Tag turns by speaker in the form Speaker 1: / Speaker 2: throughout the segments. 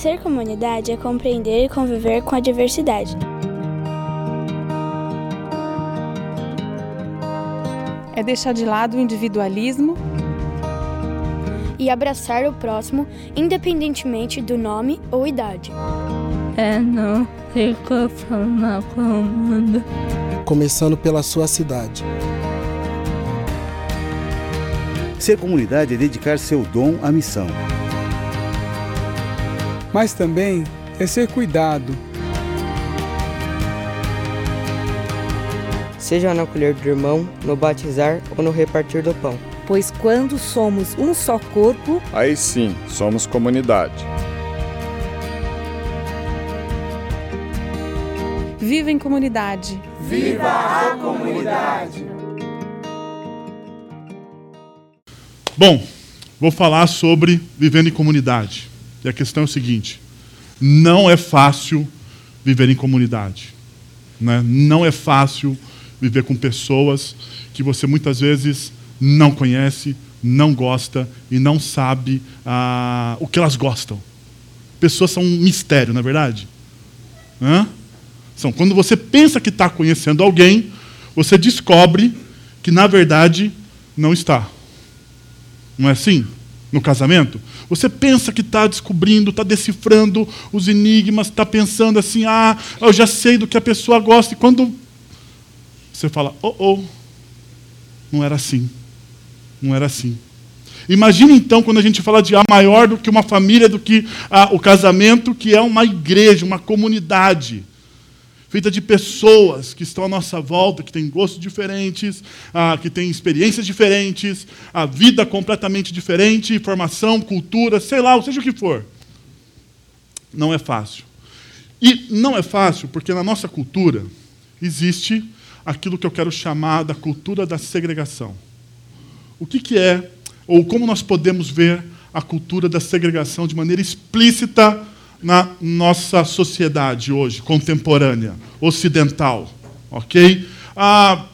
Speaker 1: Ser comunidade é compreender e conviver com a diversidade.
Speaker 2: É deixar de lado o individualismo
Speaker 1: e abraçar o próximo, independentemente do nome ou idade.
Speaker 3: É não se conformar com o mundo.
Speaker 4: Começando pela sua cidade.
Speaker 5: Ser comunidade é dedicar seu dom à missão.
Speaker 6: Mas também é ser cuidado.
Speaker 7: Seja no acolher do irmão, no batizar ou no repartir do pão.
Speaker 2: Pois quando somos um só corpo,
Speaker 8: aí sim somos comunidade.
Speaker 2: Viva em comunidade.
Speaker 9: Viva a comunidade.
Speaker 10: Bom, vou falar sobre vivendo em comunidade. E a questão é o seguinte: não é fácil viver em comunidade. Né? Não é fácil viver com pessoas que você muitas vezes não conhece, não gosta e não sabe ah, o que elas gostam. Pessoas são um mistério, não é verdade? Hã? São, quando você pensa que está conhecendo alguém, você descobre que, na verdade, não está. Não é assim? No casamento? Você pensa que está descobrindo, está decifrando os enigmas, está pensando assim, ah, eu já sei do que a pessoa gosta. E quando você fala, oh, oh, não era assim. Não era assim. Imagine então quando a gente fala de a maior do que uma família, do que o casamento, que é uma igreja, uma comunidade feita de pessoas que estão à nossa volta, que têm gostos diferentes, ah, que têm experiências diferentes, a vida completamente diferente, formação, cultura, sei lá, seja o que for. Não é fácil. E não é fácil porque na nossa cultura existe aquilo que eu quero chamar da cultura da segregação. O que, que é, ou como nós podemos ver a cultura da segregação de maneira explícita na nossa sociedade hoje, contemporânea, ocidental. Ok? Ah,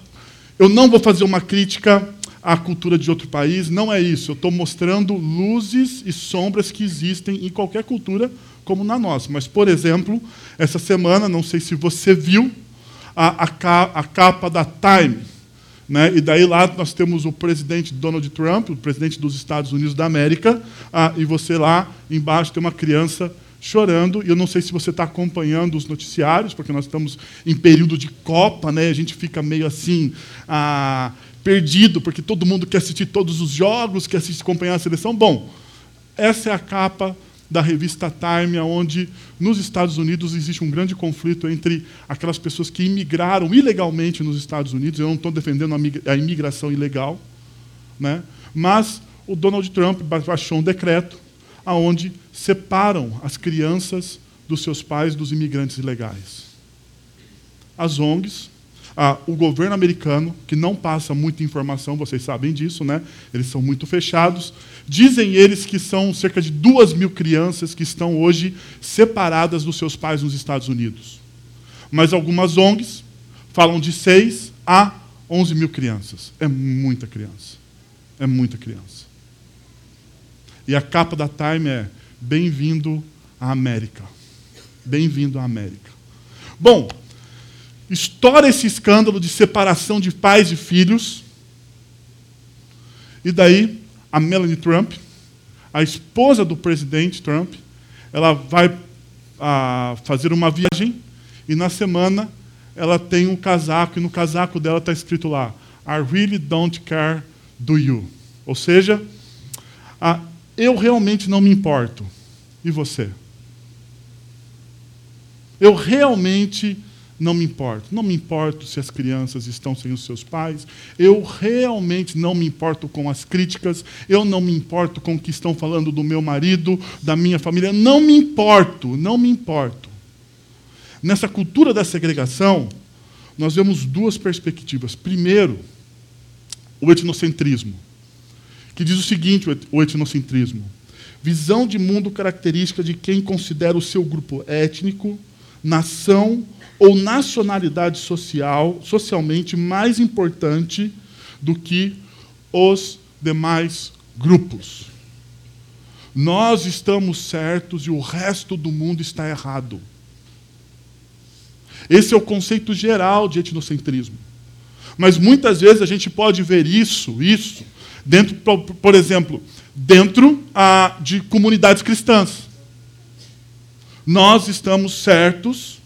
Speaker 10: eu não vou fazer uma crítica à cultura de outro país, não é isso. Eu estou mostrando luzes e sombras que existem em qualquer cultura, como na nossa. Mas, por exemplo, essa semana, não sei se você viu, a, a, a capa da Time. Né? E daí lá nós temos o presidente Donald Trump, o presidente dos Estados Unidos da América, ah, e você lá embaixo tem uma criança chorando. E eu não sei se você está acompanhando os noticiários, porque nós estamos em período de Copa, né? A gente fica meio assim ah, perdido, porque todo mundo quer assistir todos os jogos, quer assistir, acompanhar a seleção. Bom, essa é a capa da revista Time, onde nos Estados Unidos existe um grande conflito entre aquelas pessoas que imigraram ilegalmente nos Estados Unidos. Eu não estou defendendo a imigração ilegal, né? mas o Donald Trump baixou um decreto aonde separam as crianças dos seus pais dos imigrantes ilegais. As ONGs, ah, o governo americano, que não passa muita informação, vocês sabem disso, né? Eles são muito fechados. Dizem eles que são cerca de duas mil crianças que estão hoje separadas dos seus pais nos Estados Unidos. Mas algumas ONGs falam de seis a onze mil crianças. É muita criança. É muita criança. E a capa da Time é Bem-vindo à América. Bem-vindo à América. Bom, estoura esse escândalo de separação de pais e filhos. E daí, a Melanie Trump, a esposa do presidente Trump, ela vai a, fazer uma viagem e na semana ela tem um casaco e no casaco dela está escrito lá: I really don't care, do you? Ou seja, a, eu realmente não me importo. E você? Eu realmente não me importo. Não me importo se as crianças estão sem os seus pais. Eu realmente não me importo com as críticas. Eu não me importo com o que estão falando do meu marido, da minha família. Não me importo, não me importo. Nessa cultura da segregação, nós vemos duas perspectivas. Primeiro, o etnocentrismo que diz o seguinte: o etnocentrismo. Visão de mundo característica de quem considera o seu grupo étnico, nação ou nacionalidade social socialmente mais importante do que os demais grupos. Nós estamos certos e o resto do mundo está errado. Esse é o conceito geral de etnocentrismo. Mas muitas vezes a gente pode ver isso, isso, dentro, por exemplo, dentro de comunidades cristãs. Nós estamos certos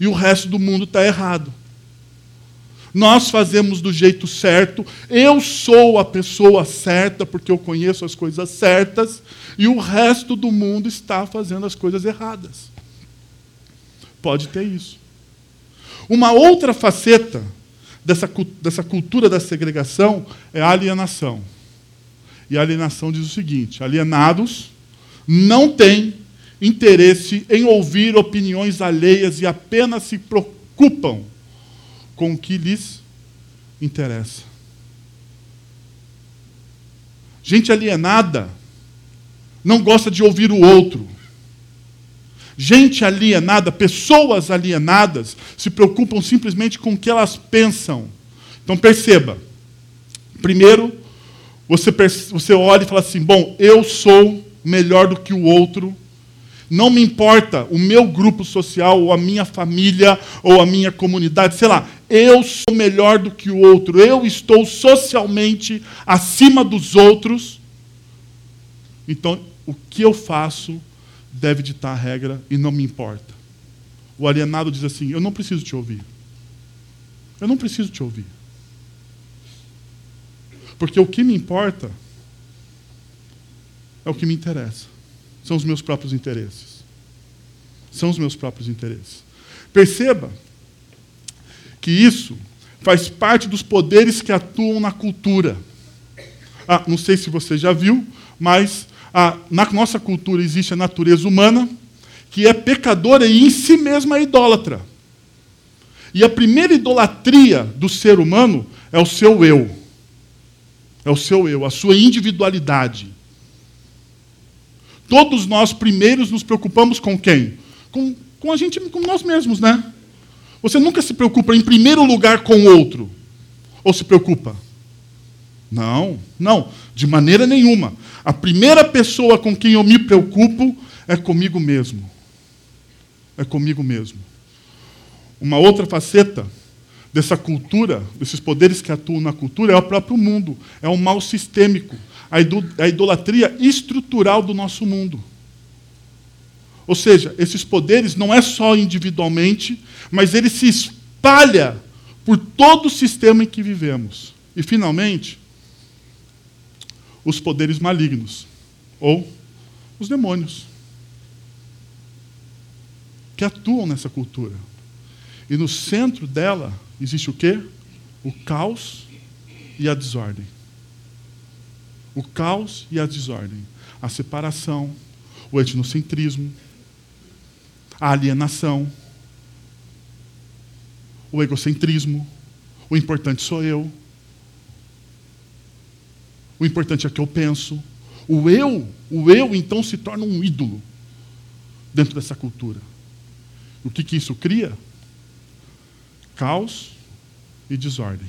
Speaker 10: e o resto do mundo está errado. Nós fazemos do jeito certo, eu sou a pessoa certa porque eu conheço as coisas certas, e o resto do mundo está fazendo as coisas erradas. Pode ter isso. Uma outra faceta dessa, dessa cultura da segregação é a alienação. E a alienação diz o seguinte: alienados não têm interesse em ouvir opiniões alheias e apenas se preocupam com o que lhes interessa. Gente alienada não gosta de ouvir o outro. Gente alienada, pessoas alienadas, se preocupam simplesmente com o que elas pensam. Então perceba. Primeiro, você, você olha e fala assim: bom, eu sou melhor do que o outro. Não me importa o meu grupo social, ou a minha família, ou a minha comunidade, sei lá. Eu sou melhor do que o outro. Eu estou socialmente acima dos outros. Então, o que eu faço deve ditar a regra e não me importa. O alienado diz assim: Eu não preciso te ouvir. Eu não preciso te ouvir. Porque o que me importa é o que me interessa. São os meus próprios interesses. São os meus próprios interesses. Perceba que isso faz parte dos poderes que atuam na cultura. Ah, não sei se você já viu, mas na nossa cultura existe a natureza humana, que é pecadora e em si mesma é idólatra. E a primeira idolatria do ser humano é o seu eu. É o seu eu, a sua individualidade. Todos nós primeiros nos preocupamos com quem? Com, com a gente, com nós mesmos, né? Você nunca se preocupa em primeiro lugar com o outro. Ou se preocupa? Não, não, de maneira nenhuma. A primeira pessoa com quem eu me preocupo é comigo mesmo. É comigo mesmo. Uma outra faceta dessa cultura, desses poderes que atuam na cultura, é o próprio mundo. É um mal sistêmico. A idolatria estrutural do nosso mundo. Ou seja, esses poderes não é só individualmente, mas ele se espalha por todo o sistema em que vivemos. E, finalmente, os poderes malignos, ou os demônios, que atuam nessa cultura. E no centro dela existe o quê? O caos e a desordem. O caos e a desordem. A separação, o etnocentrismo, a alienação, o egocentrismo, o importante sou eu, o importante é que eu penso. O eu, o eu então se torna um ídolo dentro dessa cultura. O que, que isso cria? Caos e desordem.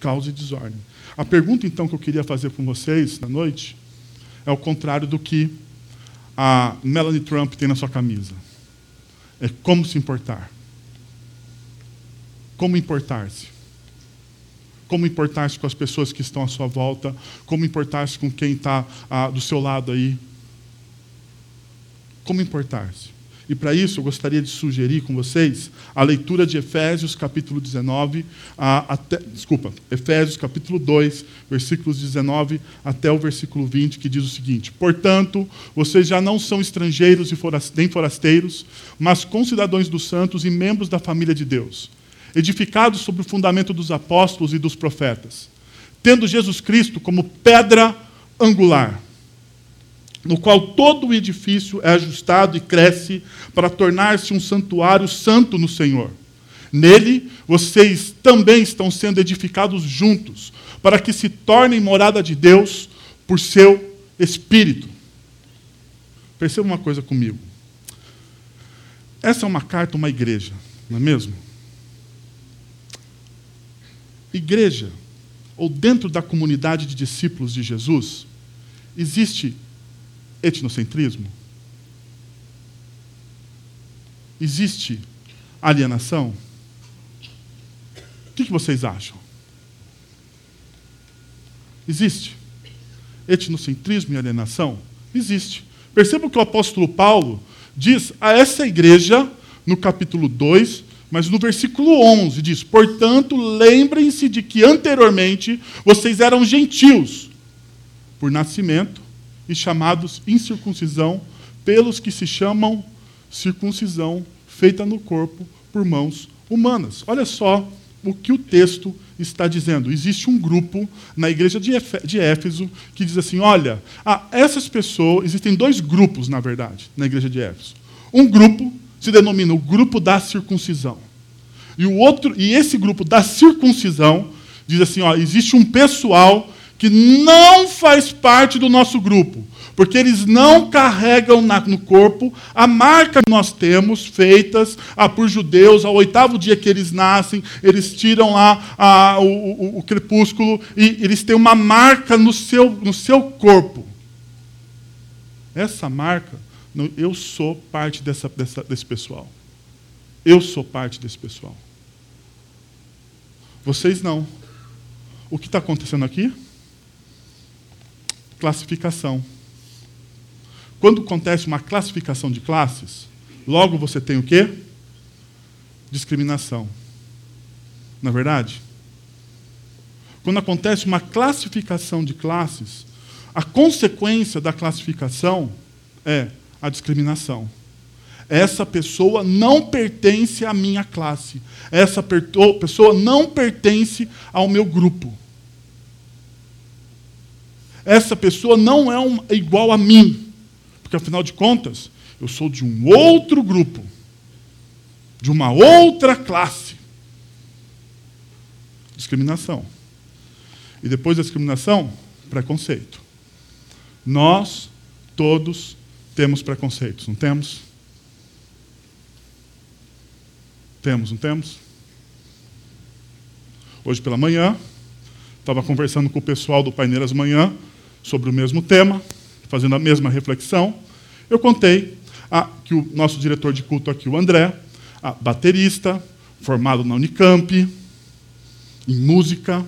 Speaker 10: Caos e desordem. A pergunta então que eu queria fazer com vocês na noite é o contrário do que a Melanie Trump tem na sua camisa. É como se importar. Como importar-se como importar-se com as pessoas que estão à sua volta, como importar-se com quem está ah, do seu lado aí. Como importar-se. E para isso eu gostaria de sugerir com vocês a leitura de Efésios capítulo 19, até, desculpa, Efésios capítulo 2, versículos 19 até o versículo 20, que diz o seguinte: Portanto, vocês já não são estrangeiros e nem forasteiros, mas concidadãos dos santos e membros da família de Deus edificados sobre o fundamento dos apóstolos e dos profetas, tendo Jesus Cristo como pedra angular, no qual todo o edifício é ajustado e cresce para tornar-se um santuário santo no Senhor. Nele, vocês também estão sendo edificados juntos, para que se tornem morada de Deus por seu Espírito. Perceba uma coisa comigo. Essa é uma carta uma igreja, não é mesmo? Igreja, ou dentro da comunidade de discípulos de Jesus, existe etnocentrismo? Existe alienação? O que, vocês acham? Existe etnocentrismo e alienação? Existe. Perceba que o apóstolo Paulo diz a essa igreja, no capítulo 2, mas no versículo 11 diz: Portanto, lembrem-se de que anteriormente vocês eram gentios por nascimento e chamados incircuncisão pelos que se chamam circuncisão feita no corpo por mãos humanas. Olha só o que o texto está dizendo. Existe um grupo na igreja de Éfeso que diz assim: olha, essas pessoas, existem dois grupos, na verdade, na igreja de Éfeso. Um grupo se denomina o grupo da circuncisão. E o outro, e esse grupo da circuncisão diz assim, ó, existe um pessoal que não faz parte do nosso grupo, porque eles não carregam na, no corpo a marca que nós temos feitas ah, por judeus ao oitavo dia que eles nascem, eles tiram lá ah, o, o, o, crepúsculo e eles têm uma marca no seu, no seu corpo. Essa marca, eu sou parte dessa, dessa, desse pessoal. Eu sou parte desse pessoal. Vocês não. O que está acontecendo aqui? Classificação. Quando acontece uma classificação de classes, logo você tem o quê? Discriminação. Na é verdade? Quando acontece uma classificação de classes, a consequência da classificação é a discriminação. Essa pessoa não pertence à minha classe. Essa pessoa não pertence ao meu grupo. Essa pessoa não é um, igual a mim. Porque, afinal de contas, eu sou de um outro grupo, de uma outra classe. Discriminação. E depois da discriminação, preconceito. Nós todos temos preconceitos, não temos? Temos, não temos? Hoje pela manhã, estava conversando com o pessoal do Paineiras Manhã sobre o mesmo tema fazendo a mesma reflexão, eu contei a, que o nosso diretor de culto aqui, o André, a, baterista, formado na Unicamp, em música,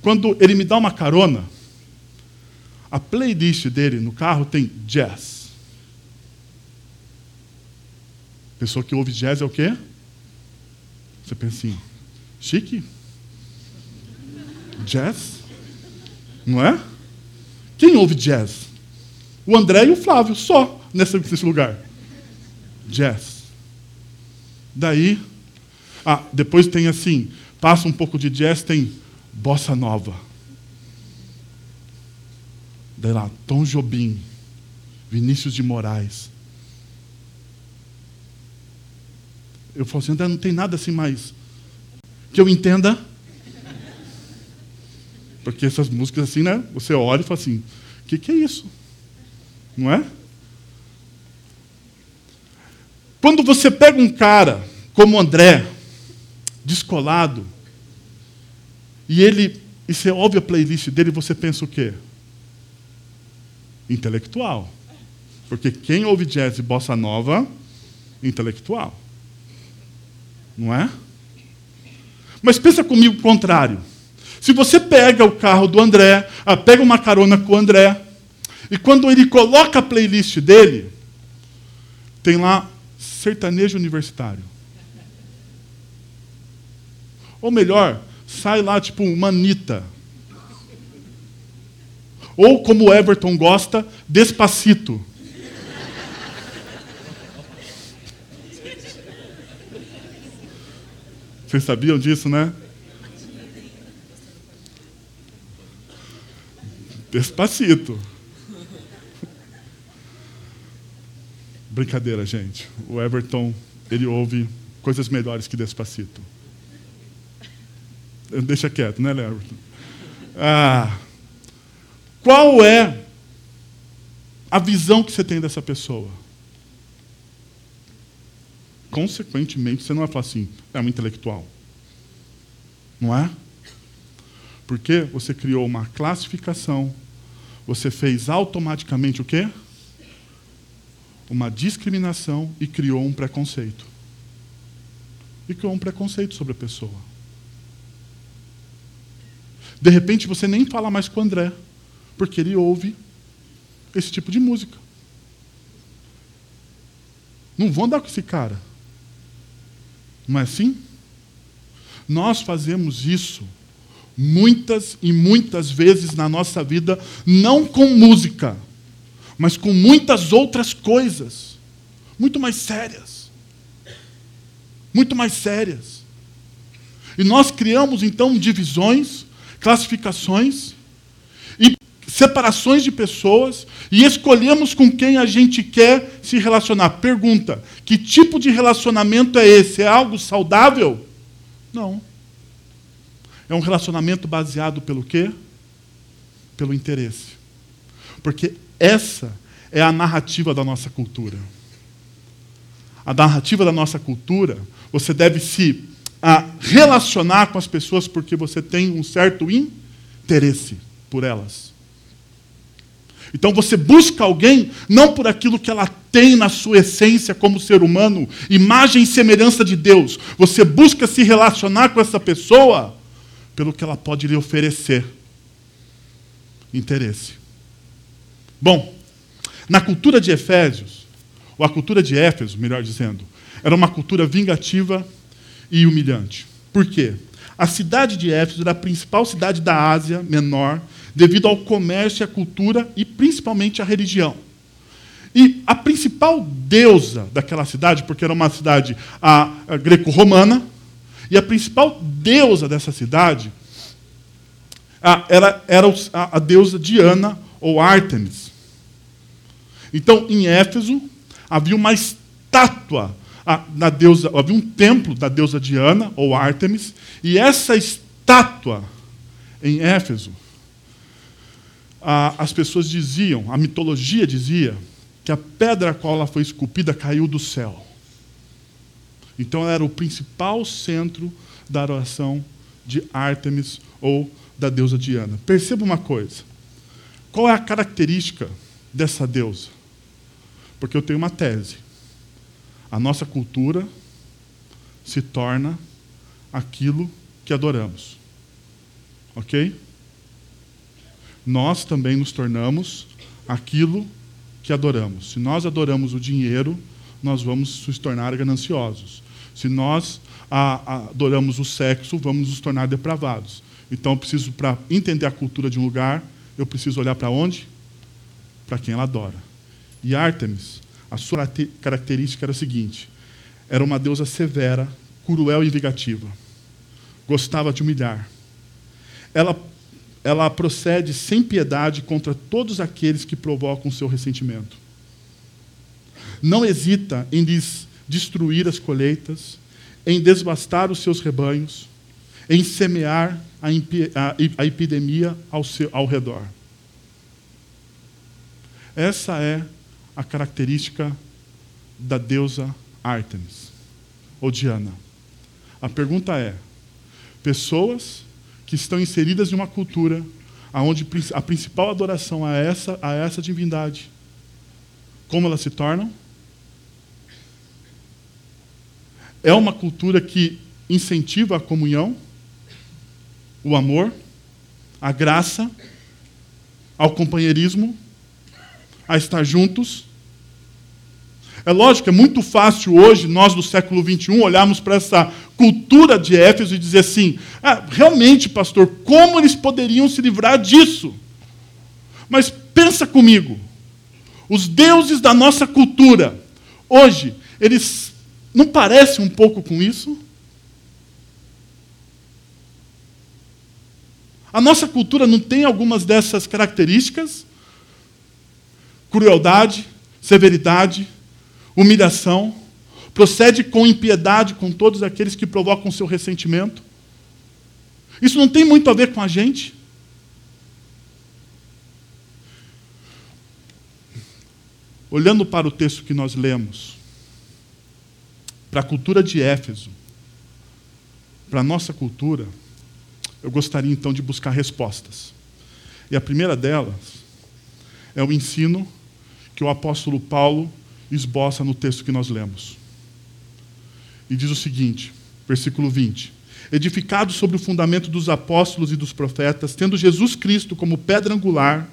Speaker 10: quando ele me dá uma carona, a playlist dele no carro tem jazz. Pessoa que ouve jazz é o quê? Você pensa assim, chique? Jazz? Não é? Quem ouve jazz? O André e o Flávio, só nesse, nesse lugar. Jazz. Daí, ah, depois tem assim, passa um pouco de jazz, tem bossa nova. Daí lá, Tom Jobim, Vinícius de Moraes. Eu falo assim, André, não tem nada assim mais que eu entenda. Porque essas músicas assim, né? Você olha e fala assim, o que, que é isso? Não é? Quando você pega um cara como André, descolado, e ele e você ouve a playlist dele, você pensa o quê? Intelectual. Porque quem ouve jazz e bossa nova, intelectual. Não é? Mas pensa comigo o contrário. Se você pega o carro do André, ah, pega uma carona com o André, e quando ele coloca a playlist dele, tem lá sertanejo universitário. Ou melhor, sai lá tipo uma Anitta. Ou como Everton gosta, despacito. Vocês sabiam disso, né? Despacito. Brincadeira, gente. O Everton, ele ouve coisas melhores que Despacito. Deixa quieto, né, Everton? Ah, qual é a visão que você tem dessa pessoa? Consequentemente, você não vai falar assim, é um intelectual. Não é? Porque você criou uma classificação, você fez automaticamente o quê? Uma discriminação e criou um preconceito. E criou um preconceito sobre a pessoa. De repente você nem fala mais com o André, porque ele ouve esse tipo de música. Não vão andar com esse cara. Não é assim? Nós fazemos isso muitas e muitas vezes na nossa vida, não com música, mas com muitas outras coisas, muito mais sérias. Muito mais sérias. E nós criamos então divisões, classificações separações de pessoas e escolhemos com quem a gente quer se relacionar. Pergunta: que tipo de relacionamento é esse? É algo saudável? Não. É um relacionamento baseado pelo quê? Pelo interesse. Porque essa é a narrativa da nossa cultura. A narrativa da nossa cultura, você deve se a, relacionar com as pessoas porque você tem um certo interesse por elas. Então você busca alguém não por aquilo que ela tem na sua essência como ser humano, imagem e semelhança de Deus. Você busca se relacionar com essa pessoa pelo que ela pode lhe oferecer. Interesse. Bom, na cultura de Efésios, ou a cultura de Éfeso, melhor dizendo, era uma cultura vingativa e humilhante. Por quê? A cidade de Éfeso era a principal cidade da Ásia Menor, devido ao comércio, à cultura e principalmente à religião. E a principal deusa daquela cidade, porque era uma cidade greco-romana, e a principal deusa dessa cidade era, era a, a deusa Diana ou Ártemis. Então, em Éfeso, havia uma estátua da deusa, havia um templo da deusa Diana ou Ártemis, e essa estátua em Éfeso, as pessoas diziam, a mitologia dizia, que a pedra a qual ela foi esculpida caiu do céu. Então ela era o principal centro da oração de Ártemis ou da deusa Diana. Perceba uma coisa. Qual é a característica dessa deusa? Porque eu tenho uma tese. A nossa cultura se torna aquilo que adoramos. Ok? Nós também nos tornamos aquilo que adoramos. Se nós adoramos o dinheiro, nós vamos nos tornar gananciosos. Se nós adoramos o sexo, vamos nos tornar depravados. Então, eu preciso, para entender a cultura de um lugar, eu preciso olhar para onde? Para quem ela adora. E Ártemis, a sua característica era a seguinte: era uma deusa severa, cruel e vingativa. Gostava de humilhar. Ela, ela procede sem piedade contra todos aqueles que provocam seu ressentimento. Não hesita em destruir as colheitas, em desbastar os seus rebanhos, em semear a, a, a epidemia ao, seu, ao redor. Essa é a característica da deusa Ártemis, ou Diana. A pergunta é: pessoas que estão inseridas em uma cultura onde a principal adoração a essa, a essa divindade, como elas se tornam? É uma cultura que incentiva a comunhão, o amor, a graça, ao companheirismo, a estar juntos. É lógico, é muito fácil hoje, nós do século XXI, olharmos para essa cultura de Éfeso e dizer assim: ah, realmente, pastor, como eles poderiam se livrar disso? Mas pensa comigo, os deuses da nossa cultura, hoje, eles não parece um pouco com isso? A nossa cultura não tem algumas dessas características? Crueldade, severidade, humilhação, procede com impiedade com todos aqueles que provocam seu ressentimento. Isso não tem muito a ver com a gente? Olhando para o texto que nós lemos, para a cultura de Éfeso, para a nossa cultura, eu gostaria então de buscar respostas. E a primeira delas é o ensino que o apóstolo Paulo esboça no texto que nós lemos. E diz o seguinte, versículo 20: Edificado sobre o fundamento dos apóstolos e dos profetas, tendo Jesus Cristo como pedra angular,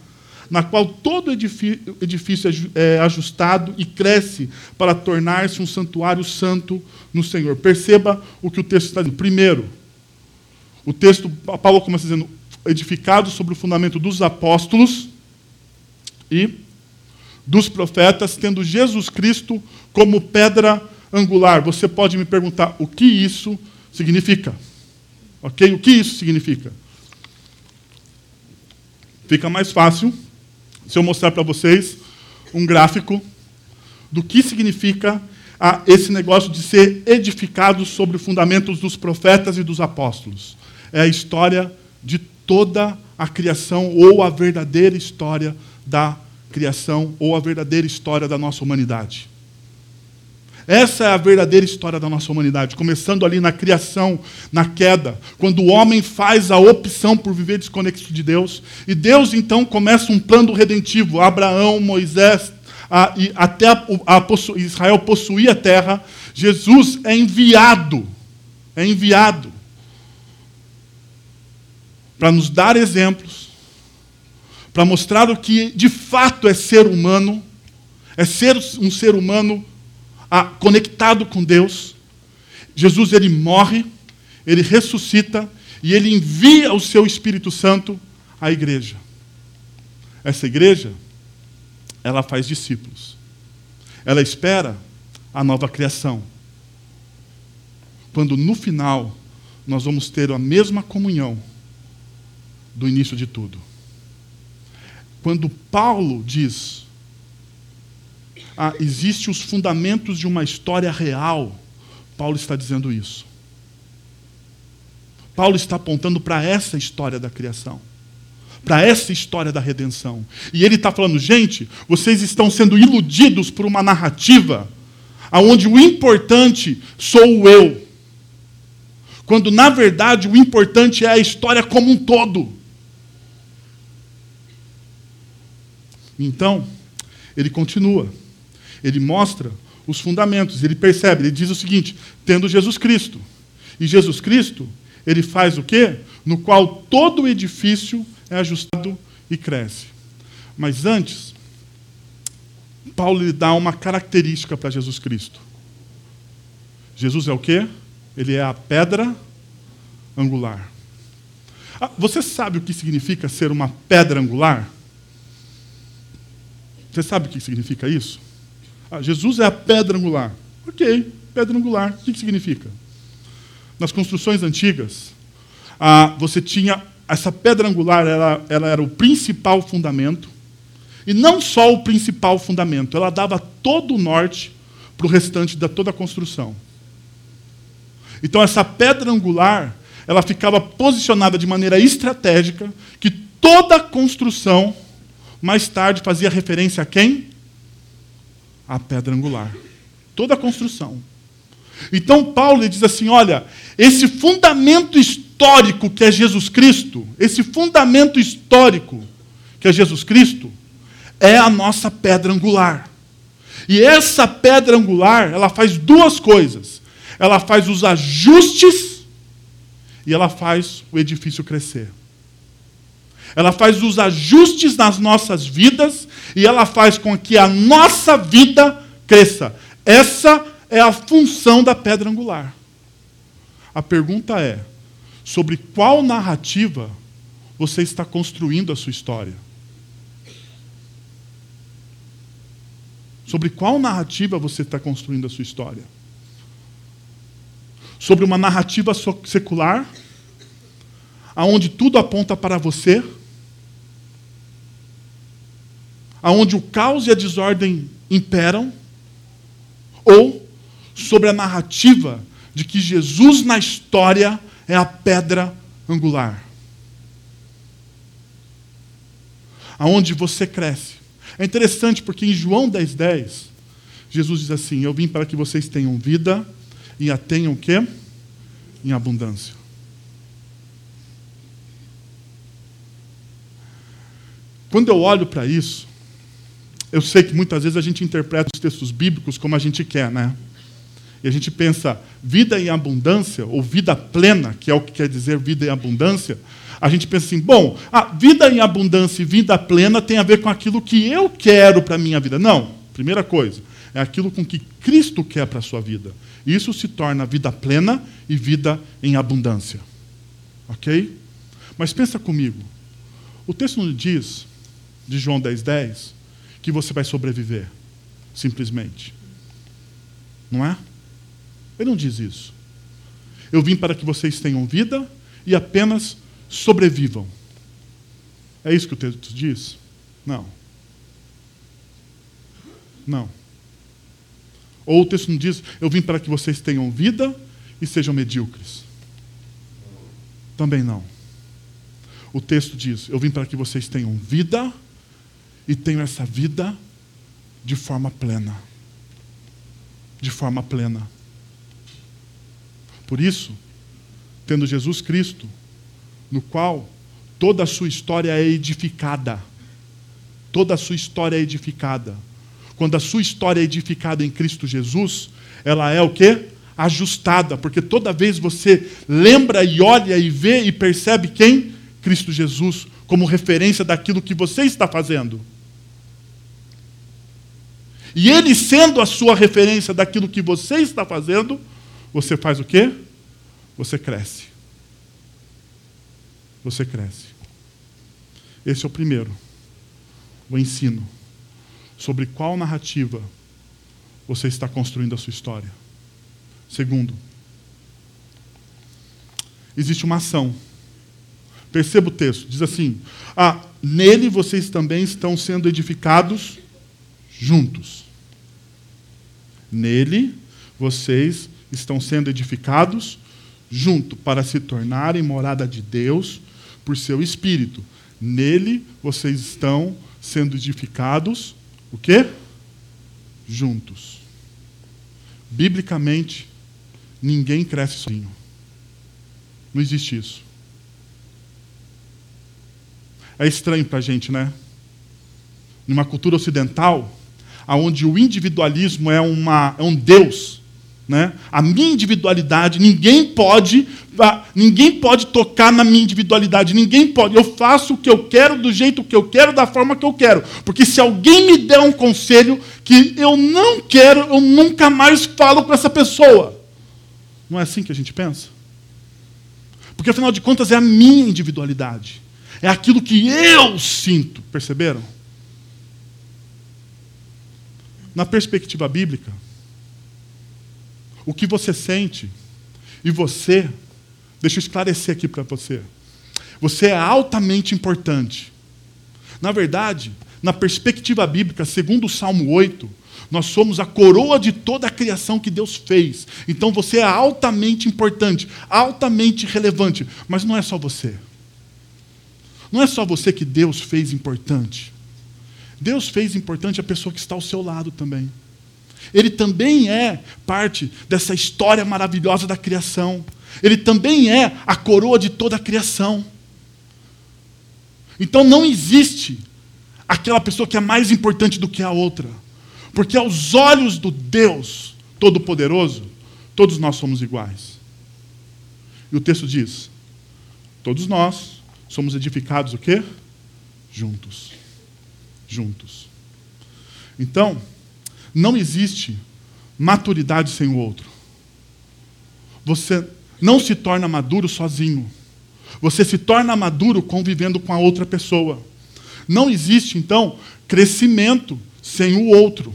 Speaker 10: na qual todo edifício é ajustado e cresce para tornar-se um santuário santo no Senhor. Perceba o que o texto está dizendo. Primeiro, o texto, Paulo começa dizendo, edificado sobre o fundamento dos apóstolos e dos profetas, tendo Jesus Cristo como pedra angular. Você pode me perguntar o que isso significa? Ok? O que isso significa? Fica mais fácil se eu mostrar para vocês um gráfico do que significa ah, esse negócio de ser edificado sobre fundamentos dos profetas e dos apóstolos. É a história de toda a criação, ou a verdadeira história da criação, ou a verdadeira história da nossa humanidade. Essa é a verdadeira história da nossa humanidade, começando ali na criação, na queda, quando o homem faz a opção por viver desconexo de Deus, e Deus então começa um plano redentivo. Abraão, Moisés, a, e até a, a, Israel possuía a terra, Jesus é enviado, é enviado para nos dar exemplos, para mostrar o que de fato é ser humano, é ser um ser humano ah, conectado com Deus. Jesus ele morre, ele ressuscita e ele envia o seu Espírito Santo à igreja. Essa igreja, ela faz discípulos. Ela espera a nova criação. Quando no final nós vamos ter a mesma comunhão do início de tudo. Quando Paulo diz ah, existem os fundamentos de uma história real. Paulo está dizendo isso. Paulo está apontando para essa história da criação, para essa história da redenção. E ele está falando, gente, vocês estão sendo iludidos por uma narrativa aonde o importante sou eu. Quando na verdade o importante é a história como um todo. Então, ele continua ele mostra os fundamentos, ele percebe, ele diz o seguinte: tendo Jesus Cristo. E Jesus Cristo, ele faz o quê? No qual todo o edifício é ajustado e cresce. Mas antes, Paulo lhe dá uma característica para Jesus Cristo. Jesus é o quê? Ele é a pedra angular. Ah, você sabe o que significa ser uma pedra angular? Você sabe o que significa isso? Ah, Jesus é a pedra angular. Ok, pedra angular, o que, significa? Nas construções antigas, ah, você tinha essa pedra angular, ela, ela era o principal fundamento, e não só o principal fundamento, ela dava todo o norte para o restante da toda a construção. Então essa pedra angular, ela ficava posicionada de maneira estratégica, que toda a construção mais tarde fazia referência a quem? a pedra angular. Toda a construção. Então Paulo diz assim: olha, esse fundamento histórico que é Jesus Cristo, esse fundamento histórico que é Jesus Cristo, é a nossa pedra angular. E essa pedra angular, ela faz duas coisas. Ela faz os ajustes e ela faz o edifício crescer. Ela faz os ajustes nas nossas vidas e ela faz com que a nossa vida cresça. Essa é a função da pedra angular. A pergunta é: sobre qual narrativa você está construindo a sua história? Sobre qual narrativa você está construindo a sua história? Sobre uma narrativa secular, aonde tudo aponta para você? Aonde o caos e a desordem imperam, ou sobre a narrativa de que Jesus na história é a pedra angular. Aonde você cresce. É interessante porque em João 10:10 10, Jesus diz assim: "Eu vim para que vocês tenham vida e a tenham o quê? Em abundância." Quando eu olho para isso, eu sei que muitas vezes a gente interpreta os textos bíblicos como a gente quer, né? E a gente pensa vida em abundância, ou vida plena, que é o que quer dizer vida em abundância. A gente pensa assim, bom, a vida em abundância e vida plena tem a ver com aquilo que eu quero para a minha vida. Não, primeira coisa, é aquilo com que Cristo quer para a sua vida. Isso se torna vida plena e vida em abundância. Ok? Mas pensa comigo. O texto diz, de João 10,10, 10, que você vai sobreviver, simplesmente. Não é? Ele não diz isso. Eu vim para que vocês tenham vida e apenas sobrevivam. É isso que o texto diz? Não. Não. Ou o texto não diz, eu vim para que vocês tenham vida e sejam medíocres. Também não. O texto diz, eu vim para que vocês tenham vida e tenham essa vida de forma plena. De forma plena. Por isso, tendo Jesus Cristo, no qual toda a sua história é edificada. Toda a sua história é edificada. Quando a sua história é edificada em Cristo Jesus, ela é o quê? Ajustada, porque toda vez você lembra e olha e vê e percebe quem? Cristo Jesus, como referência daquilo que você está fazendo. E ele sendo a sua referência daquilo que você está fazendo, você faz o quê? Você cresce. Você cresce. Esse é o primeiro. O ensino. Sobre qual narrativa você está construindo a sua história. Segundo, existe uma ação. Perceba o texto, diz assim: Ah, nele vocês também estão sendo edificados juntos. Nele vocês estão sendo edificados junto para se tornarem morada de Deus por seu espírito. Nele vocês estão sendo edificados o quê? Juntos. Biblicamente, ninguém cresce sozinho. Não existe isso. É estranho para a gente, né? Numa cultura ocidental, onde o individualismo é, uma, é um Deus, né? A minha individualidade, ninguém pode, ninguém pode tocar na minha individualidade, ninguém pode. Eu faço o que eu quero do jeito que eu quero, da forma que eu quero. Porque se alguém me der um conselho que eu não quero, eu nunca mais falo com essa pessoa. Não é assim que a gente pensa? Porque afinal de contas é a minha individualidade. É aquilo que eu sinto, perceberam? Na perspectiva bíblica, o que você sente. E você, deixa eu esclarecer aqui para você. Você é altamente importante. Na verdade, na perspectiva bíblica, segundo o Salmo 8, nós somos a coroa de toda a criação que Deus fez. Então você é altamente importante, altamente relevante. Mas não é só você. Não é só você que Deus fez importante. Deus fez importante a pessoa que está ao seu lado também. Ele também é parte dessa história maravilhosa da criação. Ele também é a coroa de toda a criação. Então não existe aquela pessoa que é mais importante do que a outra. Porque aos olhos do Deus Todo-Poderoso, todos nós somos iguais. E o texto diz: todos nós somos edificados o quê? Juntos. Juntos. Então, não existe maturidade sem o outro. Você não se torna maduro sozinho. Você se torna maduro convivendo com a outra pessoa. Não existe, então, crescimento sem o outro.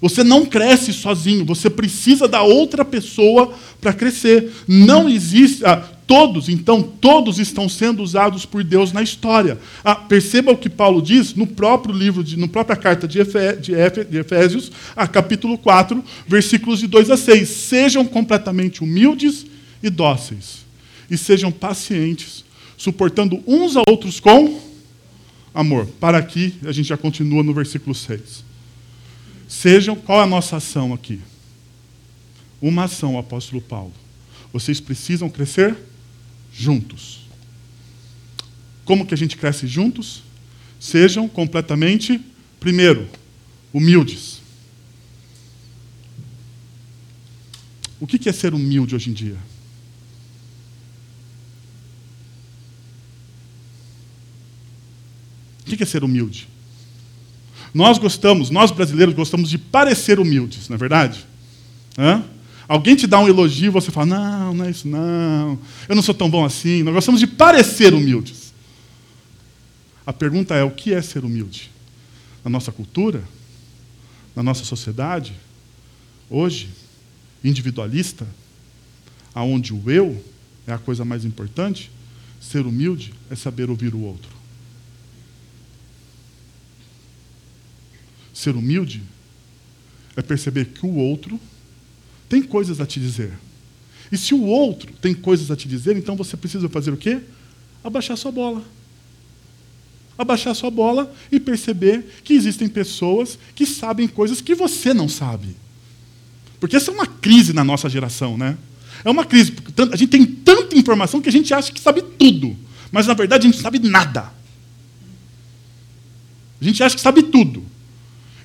Speaker 10: Você não cresce sozinho, você precisa da outra pessoa para crescer. Não existe. Ah, todos, então, todos estão sendo usados por Deus na história. Ah, perceba o que Paulo diz no próprio livro, de, na própria carta de, Efé, de, Efé, de Efésios, a capítulo 4, versículos de 2 a 6. Sejam completamente humildes e dóceis, e sejam pacientes, suportando uns a outros com amor. Para aqui, a gente já continua no versículo 6. Sejam, qual é a nossa ação aqui? Uma ação, apóstolo Paulo. Vocês precisam crescer juntos. Como que a gente cresce juntos? Sejam completamente Primeiro, humildes. O que é ser humilde hoje em dia? O que é ser humilde? Nós gostamos, nós brasileiros gostamos de parecer humildes, não é verdade? Hã? Alguém te dá um elogio você fala: Não, não é isso, não. Eu não sou tão bom assim. Nós gostamos de parecer humildes. A pergunta é: o que é ser humilde? Na nossa cultura? Na nossa sociedade? Hoje? Individualista? Aonde o eu é a coisa mais importante? Ser humilde é saber ouvir o outro. Ser humilde é perceber que o outro tem coisas a te dizer. E se o outro tem coisas a te dizer, então você precisa fazer o quê? Abaixar sua bola. Abaixar sua bola e perceber que existem pessoas que sabem coisas que você não sabe. Porque essa é uma crise na nossa geração, né? É uma crise. A gente tem tanta informação que a gente acha que sabe tudo. Mas na verdade a gente sabe nada. A gente acha que sabe tudo.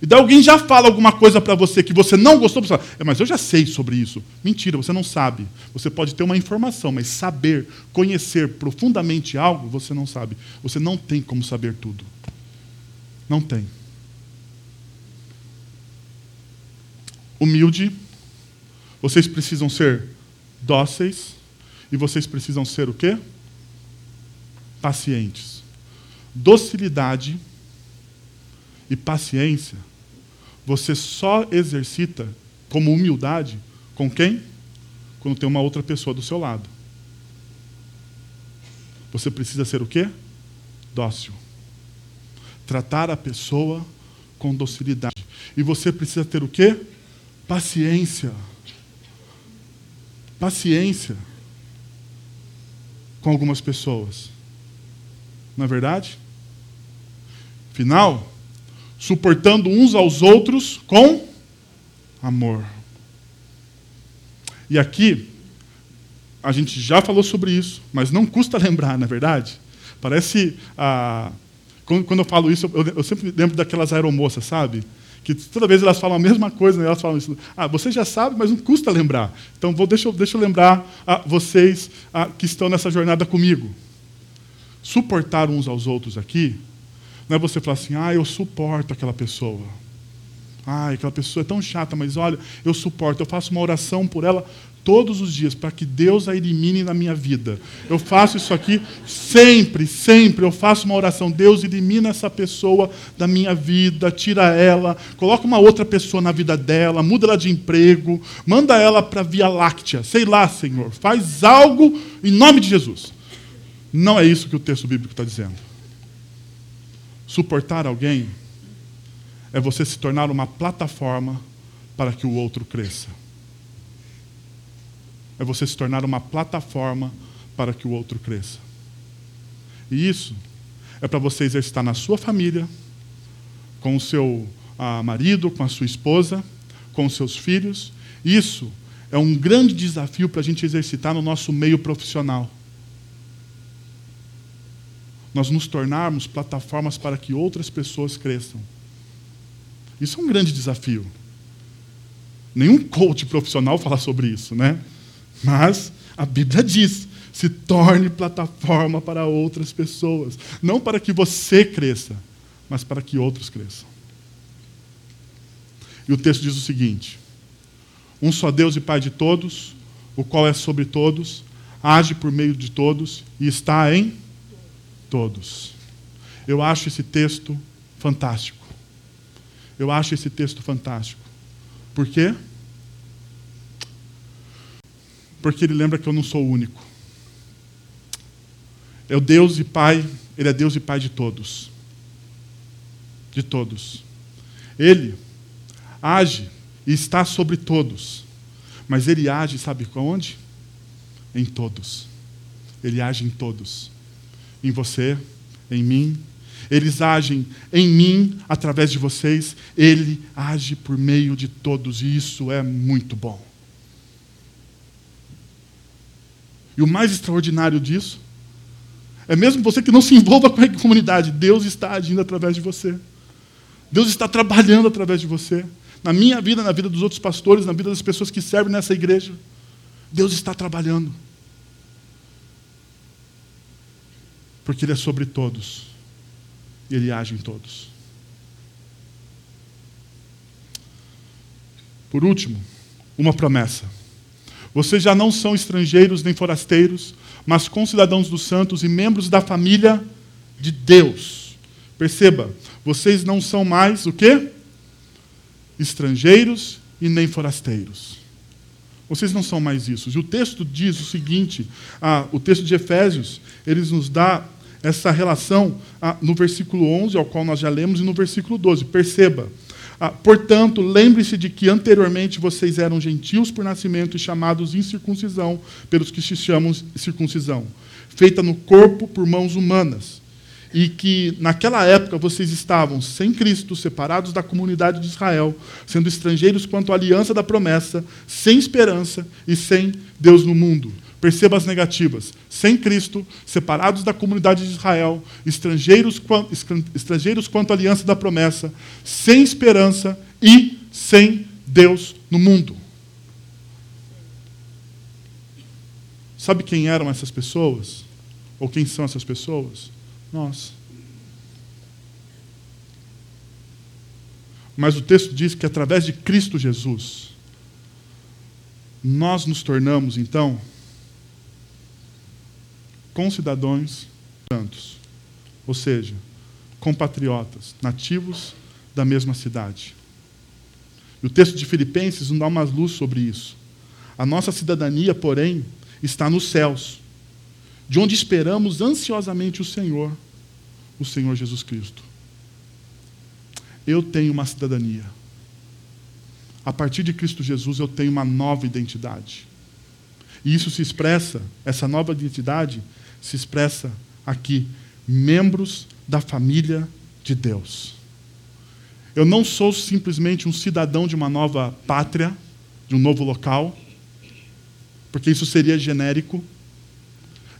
Speaker 10: E daí alguém já fala alguma coisa para você que você não gostou, você fala, é, mas eu já sei sobre isso. Mentira, você não sabe. Você pode ter uma informação, mas saber, conhecer profundamente algo, você não sabe. Você não tem como saber tudo. Não tem. Humilde, vocês precisam ser dóceis e vocês precisam ser o quê? Pacientes. Docilidade e paciência você só exercita como humildade com quem? Quando tem uma outra pessoa do seu lado. Você precisa ser o quê? Dócil. Tratar a pessoa com docilidade. E você precisa ter o quê? Paciência. Paciência com algumas pessoas. Não é verdade? Final, suportando uns aos outros com amor. E aqui, a gente já falou sobre isso, mas não custa lembrar, não é verdade? Parece. Ah, quando, eu falo isso, eu, eu, sempre lembro daquelas aeromoças, sabe? Que toda vez elas falam a mesma coisa, né? elas falam isso. Ah, você já sabe, mas não custa lembrar. Então, vou, deixa, eu, deixa eu lembrar a vocês que estão nessa jornada comigo. Suportar uns aos outros aqui não é você falar assim, ah, eu suporto aquela pessoa. Ah, aquela pessoa é tão chata, mas olha, eu suporto, eu faço uma oração por ela todos os dias, para que Deus a elimine na minha vida. Eu faço isso aqui sempre, sempre. Eu faço uma oração. Deus elimina essa pessoa da minha vida, tira ela, coloca uma outra pessoa na vida dela, muda ela de emprego, manda ela para a Via Láctea. Sei lá, Senhor. Faz algo em nome de Jesus. Não é isso que o texto bíblico está dizendo. Suportar alguém é você se tornar uma plataforma para que o outro cresça. É você se tornar uma plataforma para que o outro cresça. E isso é para você exercitar na sua família, com o seu ah, marido, com a sua esposa, com os seus filhos. Isso é um grande desafio para a gente exercitar no nosso meio profissional nós nos tornarmos plataformas para que outras pessoas cresçam. Isso é um grande desafio. Nenhum coach profissional fala sobre isso, né? Mas a Bíblia diz: se torne plataforma para outras pessoas. Não para que você cresça, mas para que outros cresçam. E o texto diz o seguinte: Um só Deus e Pai de todos, o qual é sobre todos, age por meio de todos e está em todos. Eu acho esse texto fantástico. Eu acho esse texto fantástico. Por quê? Porque ele lembra que eu não sou o único. É o Deus e Pai, Ele é Deus e Pai de todos. De todos. Ele age e está sobre todos. Mas Ele age, sabe onde? Em todos. Ele age em todos em você, em mim. Eles agem em mim, através de vocês. Ele age por meio de todos, e isso é muito bom. E o mais extraordinário disso é mesmo você que não se envolva com a comunidade, Deus está agindo através de você. Deus está trabalhando através de você. Na minha vida, na vida dos outros pastores, na vida das pessoas que servem nessa igreja. Deus está trabalhando. Porque Ele é sobre todos. E Ele age em todos. Por último, uma promessa. Vocês já não são estrangeiros nem forasteiros, mas concidadãos dos santos e membros da família de Deus. Perceba, vocês não são mais o quê? Estrangeiros e nem forasteiros. Vocês não são mais isso. E o texto diz o seguinte: ah, o texto de Efésios, eles nos dá essa relação ah, no versículo 11, ao qual nós já lemos, e no versículo 12. Perceba, ah, portanto, lembre-se de que anteriormente vocês eram gentios por nascimento e chamados incircuncisão pelos que se chamam circuncisão, feita no corpo por mãos humanas. E que naquela época vocês estavam sem Cristo, separados da comunidade de Israel, sendo estrangeiros quanto à aliança da promessa, sem esperança e sem Deus no mundo. Perceba as negativas. Sem Cristo, separados da comunidade de Israel, estrangeiros, estrangeiros quanto à aliança da promessa, sem esperança e sem Deus no mundo. Sabe quem eram essas pessoas? Ou quem são essas pessoas? Nós. Mas o texto diz que através de Cristo Jesus, nós nos tornamos, então, concidadãos santos, ou seja, compatriotas, nativos da mesma cidade. E o texto de Filipenses nos dá uma luz sobre isso. A nossa cidadania, porém, está nos céus, de onde esperamos ansiosamente o Senhor, o Senhor Jesus Cristo. Eu tenho uma cidadania. A partir de Cristo Jesus, eu tenho uma nova identidade. E isso se expressa, essa nova identidade, se expressa aqui: membros da família de Deus. Eu não sou simplesmente um cidadão de uma nova pátria, de um novo local, porque isso seria genérico.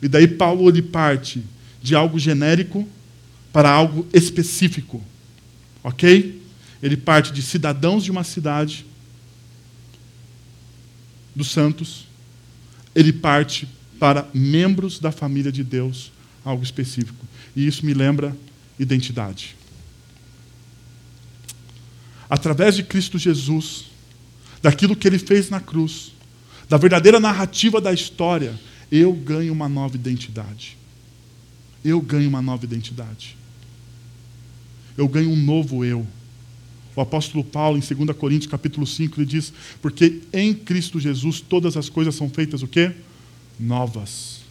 Speaker 10: E daí Paulo ele parte de algo genérico para algo específico. OK? Ele parte de cidadãos de uma cidade dos santos. Ele parte para membros da família de Deus, algo específico. E isso me lembra identidade. Através de Cristo Jesus, daquilo que ele fez na cruz, da verdadeira narrativa da história, eu ganho uma nova identidade. Eu ganho uma nova identidade. Eu ganho um novo eu. O apóstolo Paulo, em 2 Coríntios, capítulo 5, ele diz: Porque em Cristo Jesus todas as coisas são feitas o quê? novas.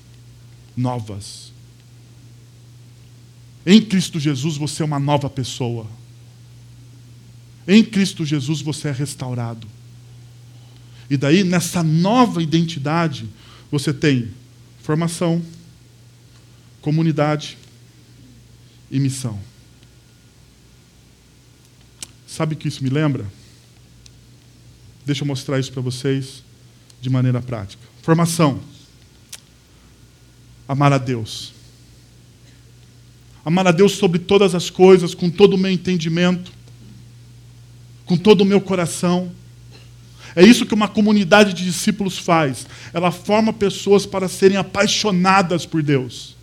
Speaker 10: Novas. Em Cristo Jesus você é uma nova pessoa. Em Cristo Jesus você é restaurado. E daí, nessa nova identidade, você tem formação, comunidade e missão. Sabe o que isso me lembra? Deixa eu mostrar isso para vocês de maneira prática. Formação amar a Deus. Amar a Deus sobre todas as coisas, com todo o meu entendimento, com todo o meu coração. É isso que uma comunidade de discípulos faz. Ela forma pessoas para serem apaixonadas por Deus.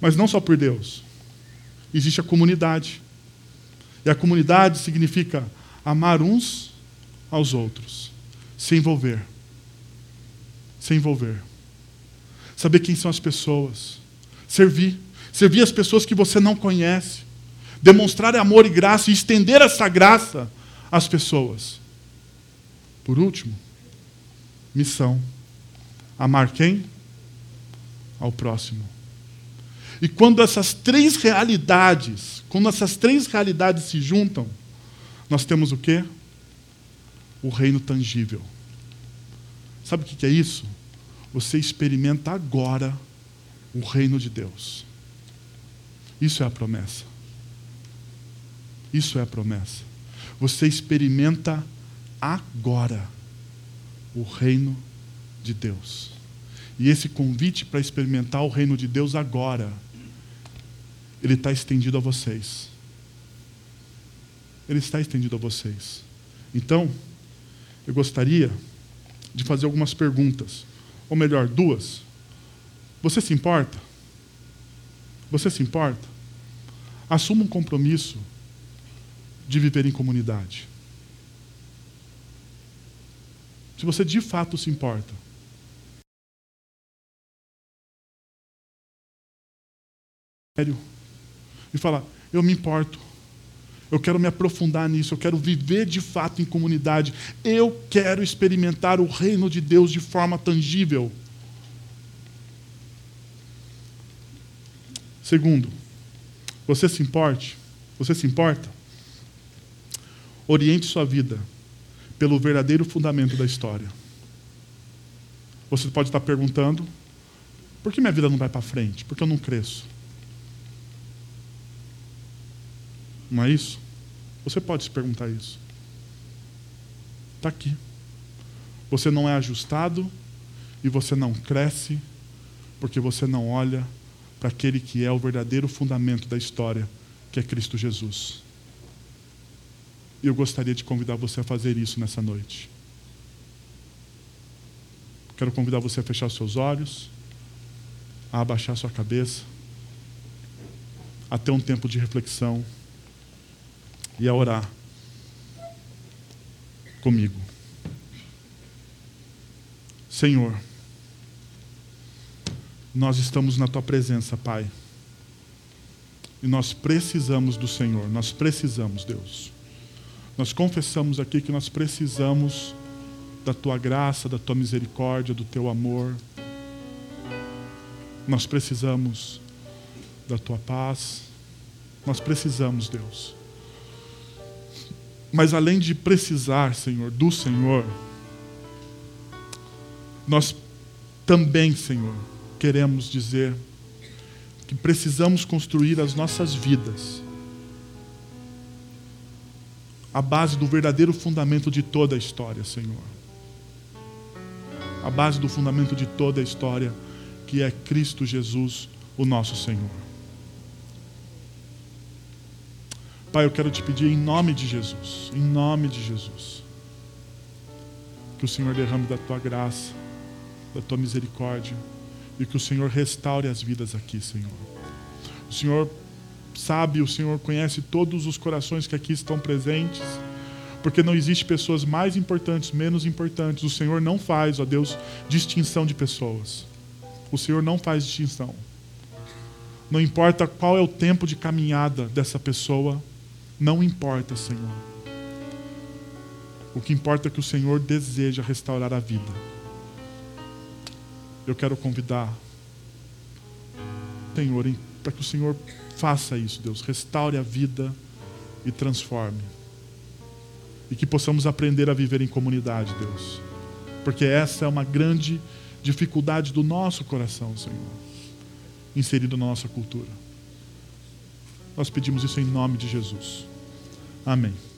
Speaker 10: Mas não só por Deus. Existe a comunidade. E a comunidade significa amar uns aos outros, se envolver. Se envolver saber quem são as pessoas, servir, servir as pessoas que você não conhece, demonstrar amor e graça e estender essa graça às pessoas. Por último, missão. Amar quem? Ao próximo. E quando essas três realidades, quando essas três realidades se juntam, nós temos o quê? O reino tangível. Sabe o que é isso? você experimenta agora o reino de Deus. Isso é a promessa. Isso é a promessa. Você experimenta agora o reino de Deus. E esse convite para experimentar o reino de Deus agora, ele está estendido a vocês. ele está estendido a vocês. Então, eu gostaria de fazer algumas perguntas, ou melhor, duas. Você se importa? Você se importa? Assuma um compromisso de viver em comunidade. Se você de fato se importa. Sério. E falar, eu me importo. Eu quero me aprofundar nisso, eu quero viver de fato em comunidade. Eu quero experimentar o reino de Deus de forma tangível. Segundo, você se importe? Você se importa? Oriente sua vida pelo verdadeiro fundamento da história. Você pode estar perguntando: por que minha vida não vai para frente? Por que eu não cresço? Não é isso? Você pode se perguntar isso. Está aqui. Você não é ajustado e você não cresce porque você não olha para aquele que é o verdadeiro fundamento da história, que é Cristo Jesus. E eu gostaria de convidar você a fazer isso nessa noite. Quero convidar você a fechar seus olhos, a abaixar sua cabeça, a ter um tempo de reflexão e a orar comigo. Senhor, nós estamos na tua presença, Pai. E nós precisamos do Senhor, nós precisamos, Deus. Nós confessamos aqui que nós precisamos da tua graça, da tua misericórdia, do teu amor. Nós precisamos da tua paz. Nós precisamos, Deus. Mas além de precisar, Senhor, do Senhor, nós também, Senhor, queremos dizer que precisamos construir as nossas vidas a base do verdadeiro fundamento de toda a história, Senhor. A base do fundamento de toda a história, que é Cristo Jesus, o nosso Senhor. Pai, eu quero te pedir em nome de Jesus, em nome de Jesus, que o Senhor derrame da tua graça, da tua misericórdia, e que o Senhor restaure as vidas aqui, Senhor. O Senhor sabe, o Senhor conhece todos os corações que aqui estão presentes, porque não existe pessoas mais importantes, menos importantes. O Senhor não faz, ó Deus, distinção de pessoas. O Senhor não faz distinção. Não importa qual é o tempo de caminhada dessa pessoa, não importa, Senhor. O que importa é que o Senhor deseja restaurar a vida. Eu quero convidar, Senhor, para que o Senhor faça isso, Deus. Restaure a vida e transforme. E que possamos aprender a viver em comunidade, Deus. Porque essa é uma grande dificuldade do nosso coração, Senhor, inserido na nossa cultura. Nós pedimos isso em nome de Jesus. Amém.